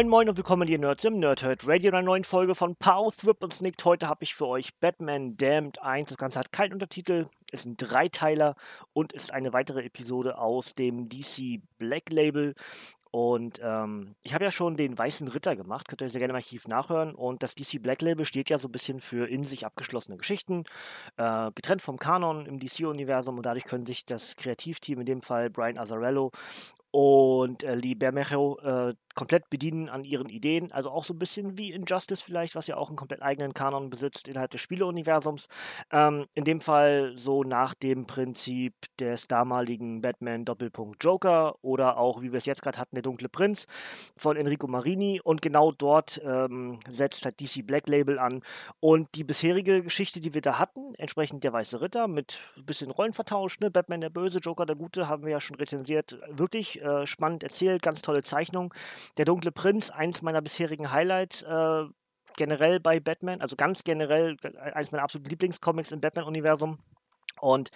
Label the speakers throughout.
Speaker 1: Moin Moin und willkommen hier Nerds im Nerdhurt Radio, einer neuen Folge von Pow, Thrip und Snicked. Heute habe ich für euch Batman Damned 1. Das Ganze hat keinen Untertitel, ist ein Dreiteiler und ist eine weitere Episode aus dem DC Black Label. Und ähm, ich habe ja schon den Weißen Ritter gemacht, könnt ihr sehr gerne im Archiv nachhören. Und das DC Black Label steht ja so ein bisschen für in sich abgeschlossene Geschichten, äh, getrennt vom Kanon im DC-Universum. Und dadurch können sich das Kreativteam, in dem Fall Brian Azzarello und äh, Bermejo äh, komplett bedienen an ihren Ideen. Also auch so ein bisschen wie Injustice vielleicht, was ja auch einen komplett eigenen Kanon besitzt innerhalb des Spieleuniversums. Ähm, in dem Fall so nach dem Prinzip des damaligen Batman Doppelpunkt Joker oder auch, wie wir es jetzt gerade hatten, der Dunkle Prinz von Enrico Marini. Und genau dort ähm, setzt halt DC Black Label an. Und die bisherige Geschichte, die wir da hatten, entsprechend der Weiße Ritter mit ein bisschen Rollenvertausch, ne? Batman der Böse, Joker der Gute, haben wir ja schon rezensiert. Wirklich äh, spannend erzählt, ganz tolle Zeichnung. Der Dunkle Prinz, eins meiner bisherigen Highlights. Äh, generell bei Batman, also ganz generell äh, eines meiner absoluten Lieblingscomics im Batman-Universum. Und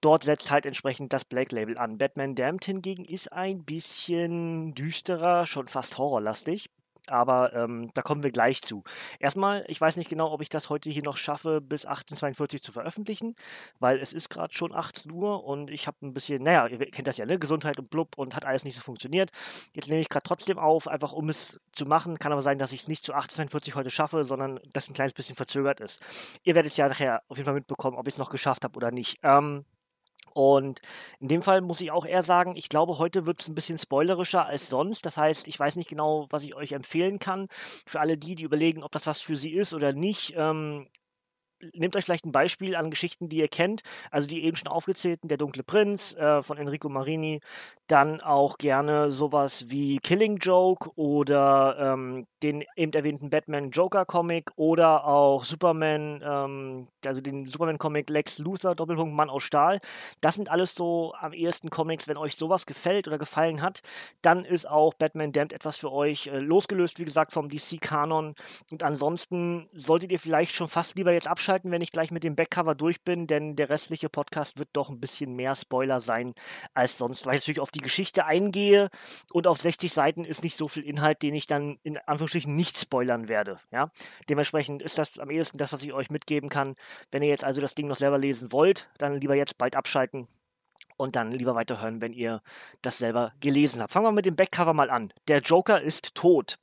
Speaker 1: dort setzt halt entsprechend das Black Label an. Batman Damned hingegen ist ein bisschen düsterer, schon fast horrorlastig aber ähm, da kommen wir gleich zu. Erstmal, ich weiß nicht genau, ob ich das heute hier noch schaffe, bis 1842 zu veröffentlichen, weil es ist gerade schon 18 Uhr und ich habe ein bisschen, naja, ihr kennt das ja, ne? Gesundheit und blub und hat alles nicht so funktioniert. Jetzt nehme ich gerade trotzdem auf, einfach um es zu machen. Kann aber sein, dass ich es nicht zu 1842 heute schaffe, sondern dass ein kleines bisschen verzögert ist. Ihr werdet es ja nachher auf jeden Fall mitbekommen, ob ich es noch geschafft habe oder nicht. Ähm, und in dem Fall muss ich auch eher sagen, ich glaube, heute wird es ein bisschen spoilerischer als sonst. Das heißt, ich weiß nicht genau, was ich euch empfehlen kann. Für alle die, die überlegen, ob das was für sie ist oder nicht. Ähm, nehmt euch vielleicht ein Beispiel an Geschichten, die ihr kennt, also die eben schon aufgezählten, Der dunkle Prinz äh, von Enrico Marini, dann auch gerne sowas wie Killing Joke oder ähm, den eben erwähnten Batman Joker Comic oder auch Superman, ähm, also den Superman Comic Lex Luthor Doppelpunkt Mann aus Stahl. Das sind alles so am ehesten Comics, wenn euch sowas gefällt oder gefallen hat, dann ist auch Batman Damned etwas für euch, äh, losgelöst wie gesagt vom DC Kanon und ansonsten solltet ihr vielleicht schon fast lieber jetzt abschalten abschalten, wenn ich gleich mit dem Backcover durch bin, denn der restliche Podcast wird doch ein bisschen mehr Spoiler sein als sonst, weil ich natürlich auf die Geschichte eingehe und auf 60 Seiten ist nicht so viel Inhalt, den ich dann in Anführungsstrichen nicht spoilern werde. Ja? Dementsprechend ist das am ehesten das, was ich euch mitgeben kann. Wenn ihr jetzt also das Ding noch selber lesen wollt, dann lieber jetzt bald abschalten und dann lieber weiterhören, wenn ihr das selber gelesen habt. Fangen wir mit dem Backcover mal an. Der Joker ist tot.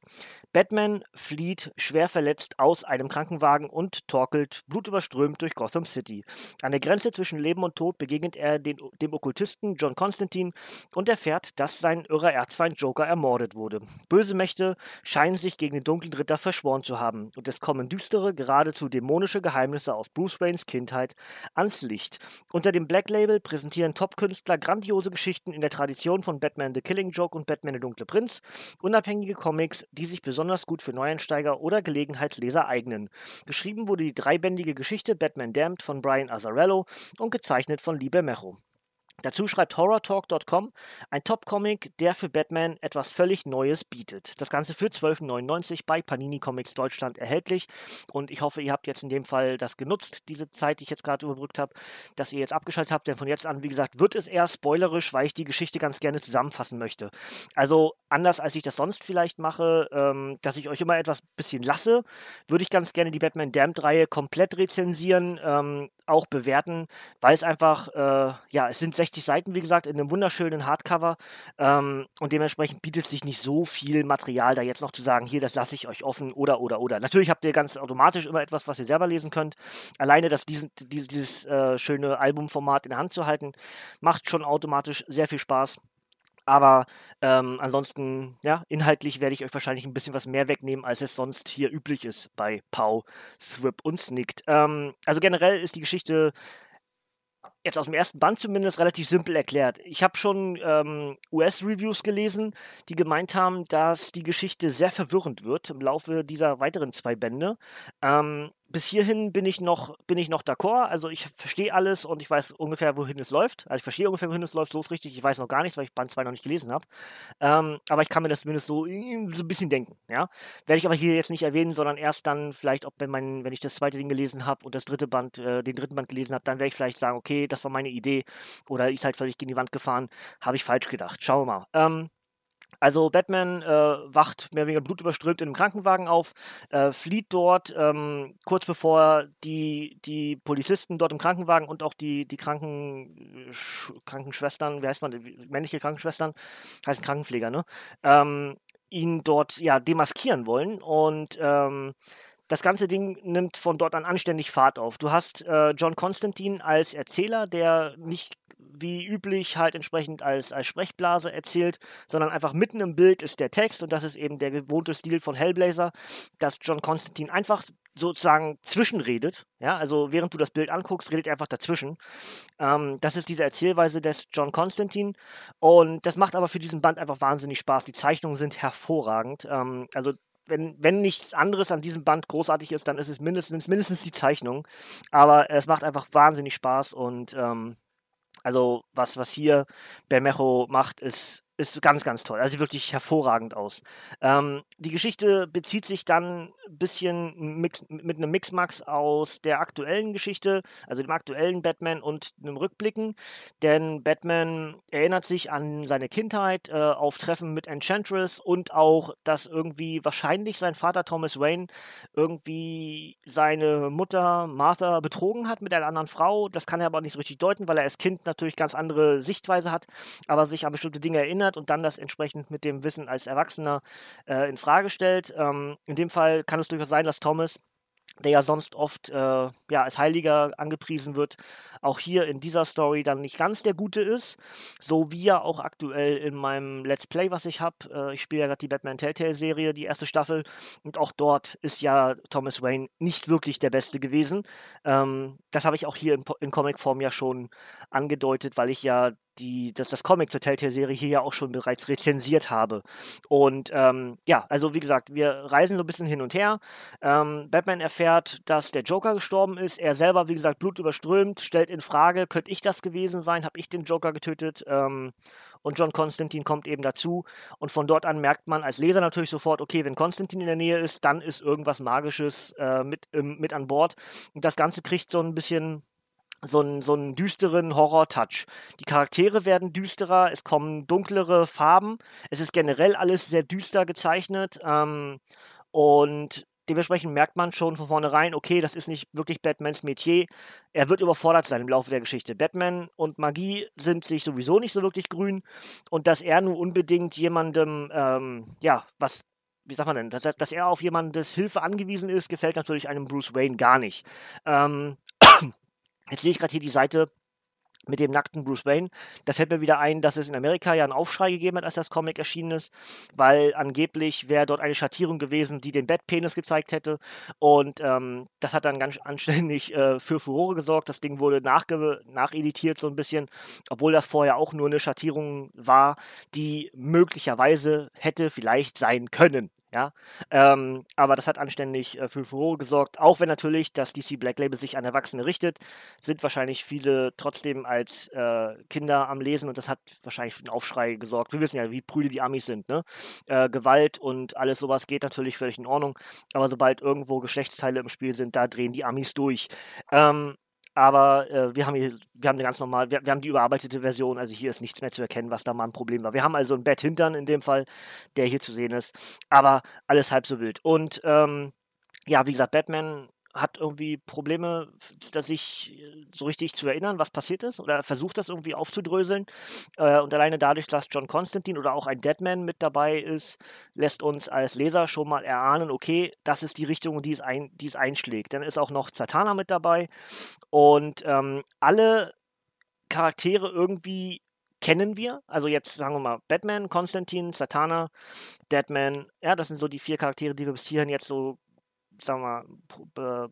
Speaker 1: Batman flieht schwer verletzt aus einem Krankenwagen und torkelt blutüberströmt durch Gotham City. An der Grenze zwischen Leben und Tod begegnet er den, dem Okkultisten John Constantine und erfährt, dass sein irrer Erzfeind Joker ermordet wurde. Böse Mächte scheinen sich gegen den dunklen Ritter verschworen zu haben und es kommen düstere, geradezu dämonische Geheimnisse aus Bruce Waynes Kindheit ans Licht. Unter dem Black Label präsentieren Top-Künstler grandiose Geschichten in der Tradition von Batman the Killing Joke und Batman der Dunkle Prinz, unabhängige Comics, die sich besonders besonders gut für Neueinsteiger oder Gelegenheitsleser eignen. Geschrieben wurde die dreibändige Geschichte Batman Damned von Brian Azzarello und gezeichnet von Lee Bermejo. Dazu schreibt HorrorTalk.com ein Top-Comic, der für Batman etwas völlig Neues bietet. Das Ganze für 12,99 bei Panini Comics Deutschland erhältlich. Und ich hoffe, ihr habt jetzt in dem Fall das genutzt, diese Zeit, die ich jetzt gerade überbrückt habe, dass ihr jetzt abgeschaltet habt. Denn von jetzt an, wie gesagt, wird es eher spoilerisch, weil ich die Geschichte ganz gerne zusammenfassen möchte. Also anders als ich das sonst vielleicht mache, ähm, dass ich euch immer etwas bisschen lasse, würde ich ganz gerne die Batman Damned-Reihe komplett rezensieren, ähm, auch bewerten, weil es einfach, äh, ja, es sind 16 60 Seiten, wie gesagt, in einem wunderschönen Hardcover. Ähm, und dementsprechend bietet sich nicht so viel Material, da jetzt noch zu sagen, hier, das lasse ich euch offen oder, oder, oder. Natürlich habt ihr ganz automatisch immer etwas, was ihr selber lesen könnt. Alleine das, diesen, dieses, dieses äh, schöne Albumformat in der Hand zu halten, macht schon automatisch sehr viel Spaß. Aber ähm, ansonsten, ja, inhaltlich werde ich euch wahrscheinlich ein bisschen was mehr wegnehmen, als es sonst hier üblich ist bei Pau, Thrip und Snicked. Ähm, also generell ist die Geschichte jetzt aus dem ersten Band zumindest relativ simpel erklärt. Ich habe schon ähm, US-Reviews gelesen, die gemeint haben, dass die Geschichte sehr verwirrend wird im Laufe dieser weiteren zwei Bände. Ähm, bis hierhin bin ich noch, bin ich noch d'accord. Also ich verstehe alles und ich weiß ungefähr, wohin es läuft. Also ich verstehe ungefähr, wohin es läuft, so ist richtig. Ich weiß noch gar nichts, weil ich Band 2 noch nicht gelesen habe. Ähm, aber ich kann mir das zumindest so, so ein bisschen denken. Ja? Werde ich aber hier jetzt nicht erwähnen, sondern erst dann vielleicht, ob wenn, mein, wenn ich das zweite Ding gelesen habe und das dritte Band, äh, den dritten Band gelesen habe, dann werde ich vielleicht sagen, okay, das war meine Idee oder ist halt völlig gegen die Wand gefahren, habe ich falsch gedacht. Schauen wir mal. Ähm, also Batman äh, wacht mehr oder weniger blutüberströmt in einem Krankenwagen auf, äh, flieht dort, ähm, kurz bevor die, die Polizisten dort im Krankenwagen und auch die, die Kranken, Krankenschwestern, wie heißt man, männliche Krankenschwestern, heißen Krankenpfleger, ne? Ähm, ihn dort ja demaskieren wollen und ähm, das ganze Ding nimmt von dort an anständig Fahrt auf. Du hast äh, John Constantine als Erzähler, der nicht wie üblich halt entsprechend als, als Sprechblase erzählt, sondern einfach mitten im Bild ist der Text und das ist eben der gewohnte Stil von Hellblazer, dass John Constantine einfach sozusagen zwischenredet. Ja, also während du das Bild anguckst, redet er einfach dazwischen. Ähm, das ist diese Erzählweise des John Constantine und das macht aber für diesen Band einfach wahnsinnig Spaß. Die Zeichnungen sind hervorragend. Ähm, also wenn, wenn nichts anderes an diesem Band großartig ist, dann ist es mindestens, mindestens die Zeichnung. Aber es macht einfach wahnsinnig Spaß und ähm, also was, was hier Bermejo macht, ist ist ganz, ganz toll. Also sieht wirklich hervorragend aus. Ähm, die Geschichte bezieht sich dann ein bisschen mix, mit einem Mixmax aus der aktuellen Geschichte, also dem aktuellen Batman und einem Rückblicken. Denn Batman erinnert sich an seine Kindheit, äh, auf Treffen mit Enchantress und auch, dass irgendwie wahrscheinlich sein Vater Thomas Wayne irgendwie seine Mutter Martha betrogen hat mit einer anderen Frau. Das kann er aber nicht so richtig deuten, weil er als Kind natürlich ganz andere Sichtweise hat, aber sich an bestimmte Dinge erinnert erinnert und dann das entsprechend mit dem Wissen als Erwachsener äh, in Frage stellt. Ähm, in dem Fall kann es durchaus sein, dass Thomas der ja sonst oft äh, ja, als Heiliger angepriesen wird, auch hier in dieser Story dann nicht ganz der Gute ist. So wie ja auch aktuell in meinem Let's Play, was ich habe. Äh, ich spiele ja gerade die Batman Telltale-Serie, die erste Staffel. Und auch dort ist ja Thomas Wayne nicht wirklich der Beste gewesen. Ähm, das habe ich auch hier in, in Comicform ja schon angedeutet, weil ich ja die, das, das Comic zur Telltale-Serie hier ja auch schon bereits rezensiert habe. Und ähm, ja, also wie gesagt, wir reisen so ein bisschen hin und her. Ähm, Batman erfährt, dass der Joker gestorben ist. Er selber, wie gesagt, blutüberströmt, stellt in Frage, könnte ich das gewesen sein? Habe ich den Joker getötet? Ähm, und John Constantine kommt eben dazu. Und von dort an merkt man als Leser natürlich sofort, okay, wenn Constantine in der Nähe ist, dann ist irgendwas Magisches äh, mit, ähm, mit an Bord. Und das Ganze kriegt so ein bisschen so einen, so einen düsteren Horror-Touch. Die Charaktere werden düsterer, es kommen dunklere Farben, es ist generell alles sehr düster gezeichnet ähm, und dementsprechend merkt man schon von vornherein, okay, das ist nicht wirklich Batmans Metier. Er wird überfordert sein im Laufe der Geschichte. Batman und Magie sind sich sowieso nicht so wirklich grün und dass er nun unbedingt jemandem, ähm, ja, was wie sagt man denn, dass, dass, er auf jemandes Hilfe angewiesen ist, gefällt natürlich einem Bruce Wayne gar nicht. Ähm, Jetzt sehe ich gerade hier die Seite mit dem nackten Bruce Wayne. Da fällt mir wieder ein, dass es in Amerika ja einen Aufschrei gegeben hat, als das Comic erschienen ist, weil angeblich wäre dort eine Schattierung gewesen, die den Batpenis gezeigt hätte. Und ähm, das hat dann ganz anständig äh, für Furore gesorgt. Das Ding wurde nachge nacheditiert so ein bisschen, obwohl das vorher auch nur eine Schattierung war, die möglicherweise hätte vielleicht sein können. Ja, ähm, aber das hat anständig äh, für Furore gesorgt. Auch wenn natürlich das DC Black Label sich an Erwachsene richtet, sind wahrscheinlich viele trotzdem als äh, Kinder am Lesen und das hat wahrscheinlich für einen Aufschrei gesorgt. Wir wissen ja, wie prüde die Amis sind. Ne? Äh, Gewalt und alles sowas geht natürlich völlig in Ordnung, aber sobald irgendwo Geschlechtsteile im Spiel sind, da drehen die Amis durch. Ähm, aber äh, wir haben hier, wir haben eine ganz normal, wir, wir, haben die überarbeitete Version, also hier ist nichts mehr zu erkennen, was da mal ein Problem war. Wir haben also ein Bett hintern in dem Fall, der hier zu sehen ist, aber alles halb so wild. Und ähm, ja, wie gesagt, Batman hat irgendwie Probleme, sich äh, so richtig zu erinnern, was passiert ist, oder versucht das irgendwie aufzudröseln. Äh, und alleine dadurch, dass John Constantine oder auch ein Deadman mit dabei ist, lässt uns als Leser schon mal erahnen, okay, das ist die Richtung, die es, ein, die es einschlägt. Dann ist auch noch Zatanna mit dabei und ähm, alle Charaktere irgendwie kennen wir. Also jetzt sagen wir mal Batman, Constantine, Satana, Deadman. Ja, das sind so die vier Charaktere, die wir bis hierhin jetzt so sagen wir mal,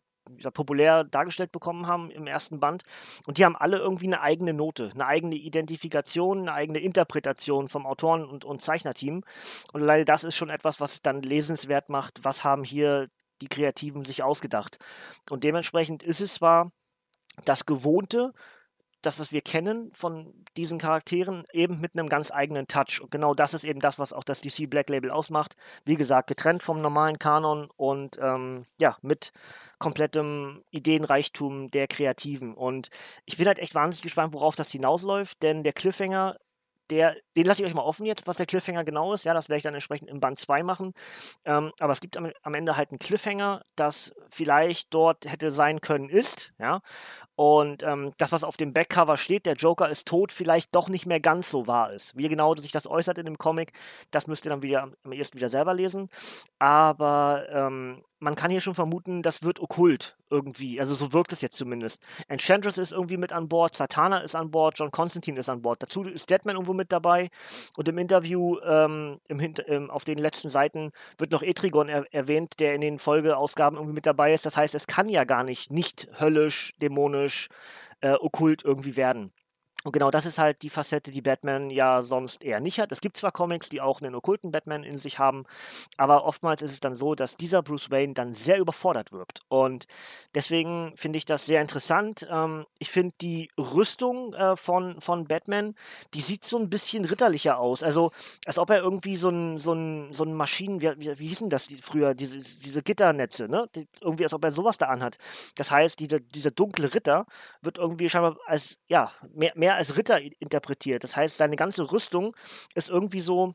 Speaker 1: populär dargestellt bekommen haben im ersten Band. Und die haben alle irgendwie eine eigene Note, eine eigene Identifikation, eine eigene Interpretation vom Autoren- und, und Zeichnerteam. Und leider das ist schon etwas, was dann lesenswert macht, was haben hier die Kreativen sich ausgedacht. Und dementsprechend ist es zwar das Gewohnte, das, was wir kennen von diesen Charakteren, eben mit einem ganz eigenen Touch. Und genau das ist eben das, was auch das DC Black Label ausmacht. Wie gesagt, getrennt vom normalen Kanon und ähm, ja, mit komplettem Ideenreichtum der Kreativen. Und ich bin halt echt wahnsinnig gespannt, worauf das hinausläuft, denn der Cliffhanger der, den lasse ich euch mal offen jetzt, was der Cliffhanger genau ist. Ja, das werde ich dann entsprechend im Band 2 machen. Ähm, aber es gibt am, am, Ende halt einen Cliffhanger, das vielleicht dort hätte sein können, ist. Ja. Und ähm, das, was auf dem Backcover steht, der Joker ist tot, vielleicht doch nicht mehr ganz so wahr ist. Wie genau sich das äußert in dem Comic, das müsst ihr dann wieder am ersten wieder selber lesen. Aber ähm, man kann hier schon vermuten, das wird okkult irgendwie. Also so wirkt es jetzt zumindest. Enchantress ist irgendwie mit an Bord, Satana ist an Bord, John Constantine ist an Bord. Dazu ist Deadman irgendwo mit dabei. Und im Interview ähm, im ähm, auf den letzten Seiten wird noch Etrigon er erwähnt, der in den Folgeausgaben irgendwie mit dabei ist. Das heißt, es kann ja gar nicht nicht höllisch, dämonisch, äh, okkult irgendwie werden. Und genau das ist halt die Facette, die Batman ja sonst eher nicht hat. Es gibt zwar Comics, die auch einen okkulten Batman in sich haben, aber oftmals ist es dann so, dass dieser Bruce Wayne dann sehr überfordert wirkt. Und deswegen finde ich das sehr interessant. Ähm, ich finde die Rüstung äh, von, von Batman, die sieht so ein bisschen ritterlicher aus. Also, als ob er irgendwie so ein, so ein, so ein Maschinen, wie, wie, wie hießen das früher, diese, diese Gitternetze, ne? Die, irgendwie, als ob er sowas da anhat. Das heißt, diese, dieser dunkle Ritter wird irgendwie scheinbar als, ja, mehr, mehr als Ritter interpretiert. Das heißt, seine ganze Rüstung ist irgendwie so,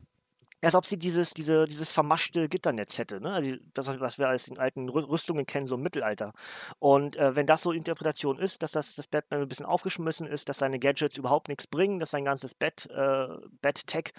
Speaker 1: als ob sie dieses, diese, dieses vermaschte Gitternetz hätte, ne? Das, was wir als in alten Rüstungen kennen, so im Mittelalter. Und äh, wenn das so Interpretation ist, dass das, das Batman ein bisschen aufgeschmissen ist, dass seine Gadgets überhaupt nichts bringen, dass sein ganzes Bett, äh, Bett-Tech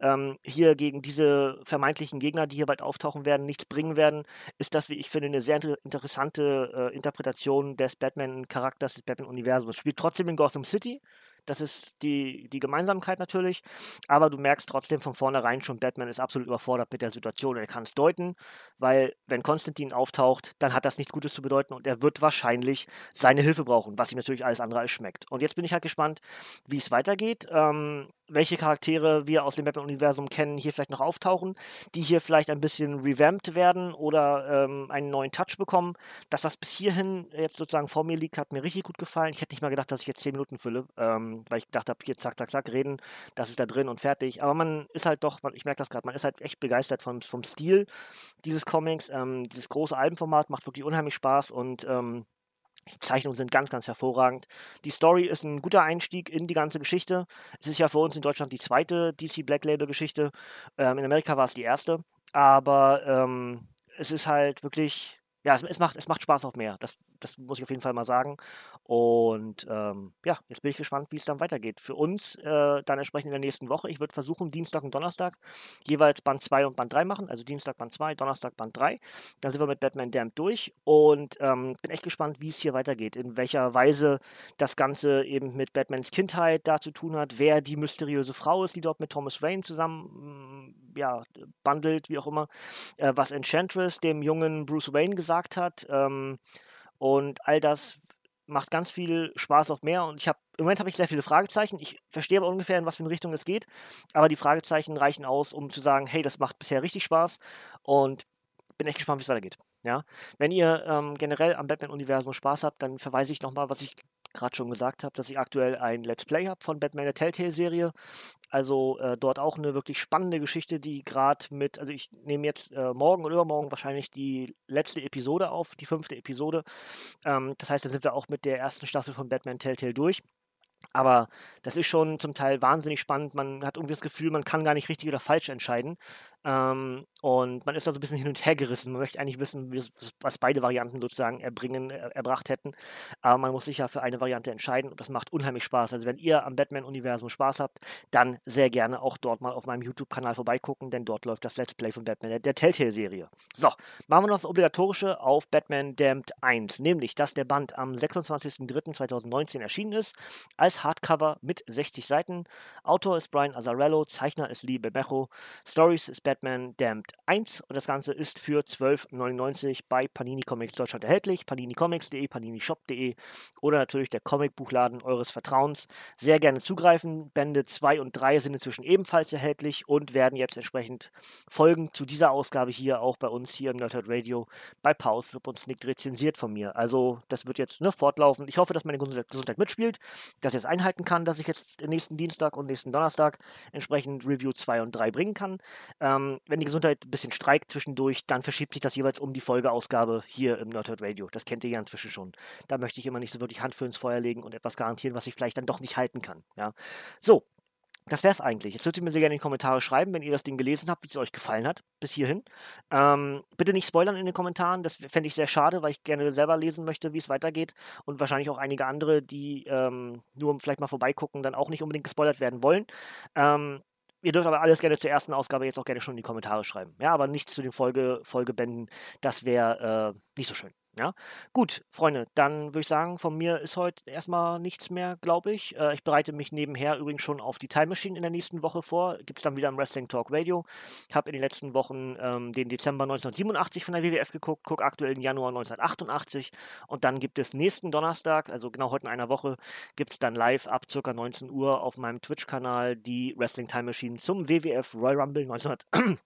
Speaker 1: ähm, hier gegen diese vermeintlichen Gegner, die hier bald auftauchen werden, nichts bringen werden, ist das, wie ich finde, eine sehr interessante äh, Interpretation des Batman-Charakters, des Batman-Universums. Spielt trotzdem in Gotham City, das ist die, die Gemeinsamkeit natürlich. Aber du merkst trotzdem von vornherein schon, Batman ist absolut überfordert mit der Situation. Er kann es deuten, weil wenn Konstantin auftaucht, dann hat das nichts Gutes zu bedeuten und er wird wahrscheinlich seine Hilfe brauchen, was ihm natürlich alles andere als schmeckt. Und jetzt bin ich halt gespannt, wie es weitergeht. Ähm, welche Charaktere wir aus dem Batman-Universum kennen, hier vielleicht noch auftauchen, die hier vielleicht ein bisschen revamped werden oder ähm, einen neuen Touch bekommen. Das, was bis hierhin jetzt sozusagen vor mir liegt, hat mir richtig gut gefallen. Ich hätte nicht mal gedacht, dass ich jetzt zehn Minuten fülle, ähm, weil ich gedacht habe, hier zack, zack, zack, reden, das ist da drin und fertig. Aber man ist halt doch, ich merke das gerade, man ist halt echt begeistert vom, vom Stil dieses Comics. Ähm, dieses große Albenformat macht wirklich unheimlich Spaß und ähm, die Zeichnungen sind ganz, ganz hervorragend. Die Story ist ein guter Einstieg in die ganze Geschichte. Es ist ja für uns in Deutschland die zweite DC Black Label Geschichte. Ähm, in Amerika war es die erste. Aber ähm, es ist halt wirklich ja, es, es, macht, es macht Spaß auf mehr. Das, das muss ich auf jeden Fall mal sagen. Und ähm, ja, jetzt bin ich gespannt, wie es dann weitergeht. Für uns äh, dann entsprechend in der nächsten Woche. Ich würde versuchen, Dienstag und Donnerstag jeweils Band 2 und Band 3 machen. Also Dienstag Band 2, Donnerstag Band 3. Dann sind wir mit Batman Damned durch. Und ähm, bin echt gespannt, wie es hier weitergeht. In welcher Weise das Ganze eben mit Batmans Kindheit da zu tun hat. Wer die mysteriöse Frau ist, die dort mit Thomas Wayne zusammen mm, ja, bundelt, wie auch immer. Äh, was Enchantress dem jungen Bruce Wayne gesagt gesagt hat. Ähm, und all das macht ganz viel Spaß auf mehr. Und ich habe im Moment habe ich sehr viele Fragezeichen. Ich verstehe aber ungefähr, in was für eine Richtung es geht. Aber die Fragezeichen reichen aus, um zu sagen, hey, das macht bisher richtig Spaß. Und bin echt gespannt, wie es weitergeht. Ja? Wenn ihr ähm, generell am Batman-Universum Spaß habt, dann verweise ich nochmal, was ich gerade schon gesagt habe, dass ich aktuell ein Let's Play habe von Batman der Telltale-Serie. Also äh, dort auch eine wirklich spannende Geschichte, die gerade mit, also ich nehme jetzt äh, morgen oder übermorgen wahrscheinlich die letzte Episode auf, die fünfte Episode. Ähm, das heißt, da sind wir auch mit der ersten Staffel von Batman Telltale durch. Aber das ist schon zum Teil wahnsinnig spannend. Man hat irgendwie das Gefühl, man kann gar nicht richtig oder falsch entscheiden. Ähm, und man ist da so ein bisschen hin und her gerissen. Man möchte eigentlich wissen, was beide Varianten sozusagen erbringen, er, erbracht hätten. Aber man muss sich ja für eine Variante entscheiden und das macht unheimlich Spaß. Also wenn ihr am Batman-Universum Spaß habt, dann sehr gerne auch dort mal auf meinem YouTube-Kanal vorbeigucken, denn dort läuft das Let's Play von Batman, der, der Telltale-Serie. So, machen wir noch das Obligatorische auf Batman Damned 1, nämlich, dass der Band am 26.03.2019 erschienen ist, als Hardcover mit 60 Seiten. Autor ist Brian Azzarello, Zeichner ist Lee Bebejo, Stories ist Batman Batman Damned 1 und das Ganze ist für 12,99 bei Panini Comics Deutschland erhältlich. paninicomics.de, paninishop.de oder natürlich der Comicbuchladen eures Vertrauens. Sehr gerne zugreifen. Bände 2 und 3 sind inzwischen ebenfalls erhältlich und werden jetzt entsprechend Folgen zu dieser Ausgabe hier auch bei uns hier im Nerdhurt Radio bei Pause und Snick rezensiert von mir. Also das wird jetzt ne, fortlaufen. Ich hoffe, dass meine Gesundheit mitspielt, dass ich es einhalten kann, dass ich jetzt nächsten Dienstag und nächsten Donnerstag entsprechend Review 2 und 3 bringen kann. Ähm, wenn die Gesundheit ein bisschen streikt zwischendurch, dann verschiebt sich das jeweils um die Folgeausgabe hier im Nerdhurt Radio. Das kennt ihr ja inzwischen schon. Da möchte ich immer nicht so wirklich Hand für ins Feuer legen und etwas garantieren, was ich vielleicht dann doch nicht halten kann. Ja. So, das wäre es eigentlich. Jetzt würdet ihr mir sehr gerne in die Kommentare schreiben, wenn ihr das Ding gelesen habt, wie es euch gefallen hat, bis hierhin. Ähm, bitte nicht spoilern in den Kommentaren, das fände ich sehr schade, weil ich gerne selber lesen möchte, wie es weitergeht. Und wahrscheinlich auch einige andere, die ähm, nur vielleicht mal vorbeigucken, dann auch nicht unbedingt gespoilert werden wollen. Ähm, Ihr dürft aber alles gerne zur ersten Ausgabe jetzt auch gerne schon in die Kommentare schreiben. Ja, aber nicht zu den Folge, Folgebänden. Das wäre äh, nicht so schön. Ja, gut, Freunde, dann würde ich sagen, von mir ist heute erstmal nichts mehr, glaube ich. Äh, ich bereite mich nebenher übrigens schon auf die Time Machine in der nächsten Woche vor. Gibt es dann wieder im Wrestling Talk Radio. Ich habe in den letzten Wochen ähm, den Dezember 1987 von der WWF geguckt, gucke aktuell im Januar 1988 und dann gibt es nächsten Donnerstag, also genau heute in einer Woche, gibt es dann live ab ca. 19 Uhr auf meinem Twitch-Kanal die Wrestling Time Machine zum WWF Royal Rumble 1900.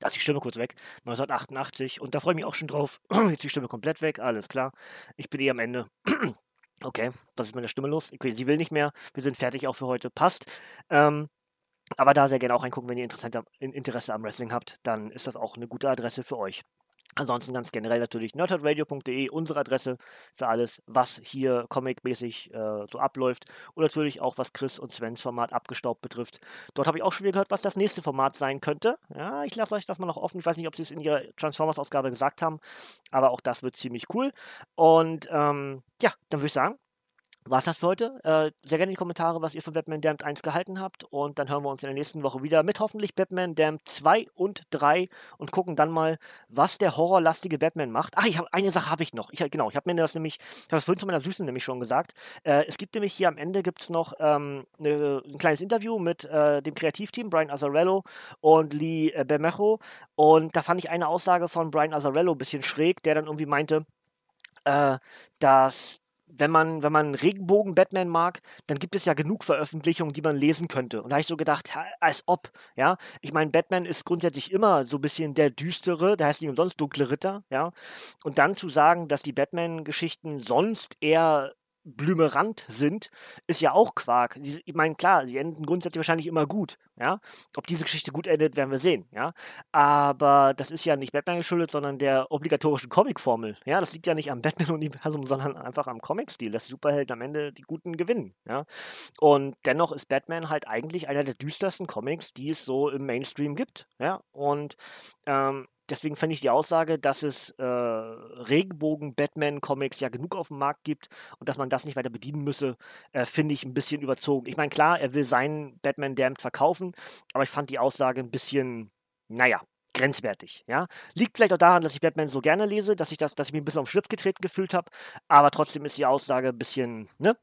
Speaker 1: Da ist die Stimme kurz weg. 1988. Und da freue ich mich auch schon drauf. Jetzt ist die Stimme komplett weg. Alles klar. Ich bin eh am Ende. okay, was ist mit der Stimme los? Okay, sie will nicht mehr. Wir sind fertig auch für heute. Passt. Ähm, aber da sehr gerne auch reingucken, wenn ihr Interesse am Wrestling habt, dann ist das auch eine gute Adresse für euch. Ansonsten ganz generell natürlich nerdhardradio.de, unsere Adresse für alles, was hier comicmäßig äh, so abläuft. Und natürlich auch, was Chris und Svens Format abgestaubt betrifft. Dort habe ich auch schon wieder gehört, was das nächste Format sein könnte. Ja, ich lasse euch das mal noch offen. Ich weiß nicht, ob sie es in ihrer Transformers-Ausgabe gesagt haben, aber auch das wird ziemlich cool. Und ähm, ja, dann würde ich sagen, war es das für heute. Äh, sehr gerne in die Kommentare, was ihr von Batman Damned 1 gehalten habt. Und dann hören wir uns in der nächsten Woche wieder mit hoffentlich Batman Damned 2 und 3 und gucken dann mal, was der horrorlastige Batman macht. Ah, ich habe eine Sache habe ich noch. Ich, genau, ich habe mir das nämlich, ich habe das vorhin zu meiner Süßen nämlich schon gesagt. Äh, es gibt nämlich hier am Ende gibt's noch ähm, ne, ein kleines Interview mit äh, dem Kreativteam, Brian Azzarello und Lee äh, Bermejo. Und da fand ich eine Aussage von Brian Azzarello ein bisschen schräg, der dann irgendwie meinte, äh, dass wenn man, wenn man Regenbogen-Batman mag, dann gibt es ja genug Veröffentlichungen, die man lesen könnte. Und da habe ich so gedacht, als ob, ja. Ich meine, Batman ist grundsätzlich immer so ein bisschen der düstere, der heißt nicht umsonst dunkle Ritter, ja. Und dann zu sagen, dass die Batman-Geschichten sonst eher blümerant sind, ist ja auch Quark. Ich meine, klar, sie enden grundsätzlich wahrscheinlich immer gut, ja. Ob diese Geschichte gut endet, werden wir sehen, ja. Aber das ist ja nicht Batman geschuldet, sondern der obligatorischen Comic-Formel, ja. Das liegt ja nicht am Batman-Universum, sondern einfach am Comic-Stil, dass Superhelden am Ende die Guten gewinnen, ja. Und dennoch ist Batman halt eigentlich einer der düstersten Comics, die es so im Mainstream gibt, ja. Und ähm, deswegen fände ich die Aussage, dass es äh, Regenbogen-Batman-Comics ja genug auf dem Markt gibt und dass man das nicht weiter bedienen müsse, äh, finde ich ein bisschen überzogen. Ich meine, klar, er will seinen Batman Damned verkaufen, aber ich fand die Aussage ein bisschen, naja, grenzwertig, ja. Liegt vielleicht auch daran, dass ich Batman so gerne lese, dass ich das, dass ich mich ein bisschen auf den Schritt getreten gefühlt habe, aber trotzdem ist die Aussage ein bisschen, ne,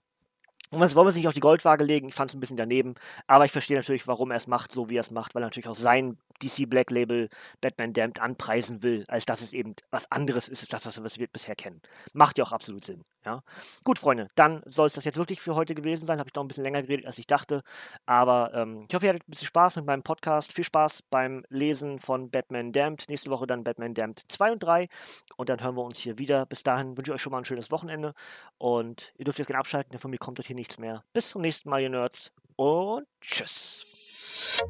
Speaker 1: wollen wir es nicht auf die Goldwaage legen, ich fand es ein bisschen daneben, aber ich verstehe natürlich, warum er es macht, so wie er es macht, weil er natürlich auch sein DC Black Label Batman Damned anpreisen will, als dass es eben was anderes ist, als das, was wir bisher kennen. Macht ja auch absolut Sinn. Ja? Gut, Freunde, dann soll es das jetzt wirklich für heute gewesen sein. Habe ich noch ein bisschen länger geredet, als ich dachte. Aber ähm, ich hoffe, ihr hattet ein bisschen Spaß mit meinem Podcast. Viel Spaß beim Lesen von Batman Damned. Nächste Woche dann Batman Damned 2 und 3. Und dann hören wir uns hier wieder. Bis dahin wünsche ich euch schon mal ein schönes Wochenende. Und ihr dürft jetzt gerne abschalten, denn von mir kommt euch hier nichts mehr. Bis zum nächsten Mal, ihr Nerds. Und tschüss.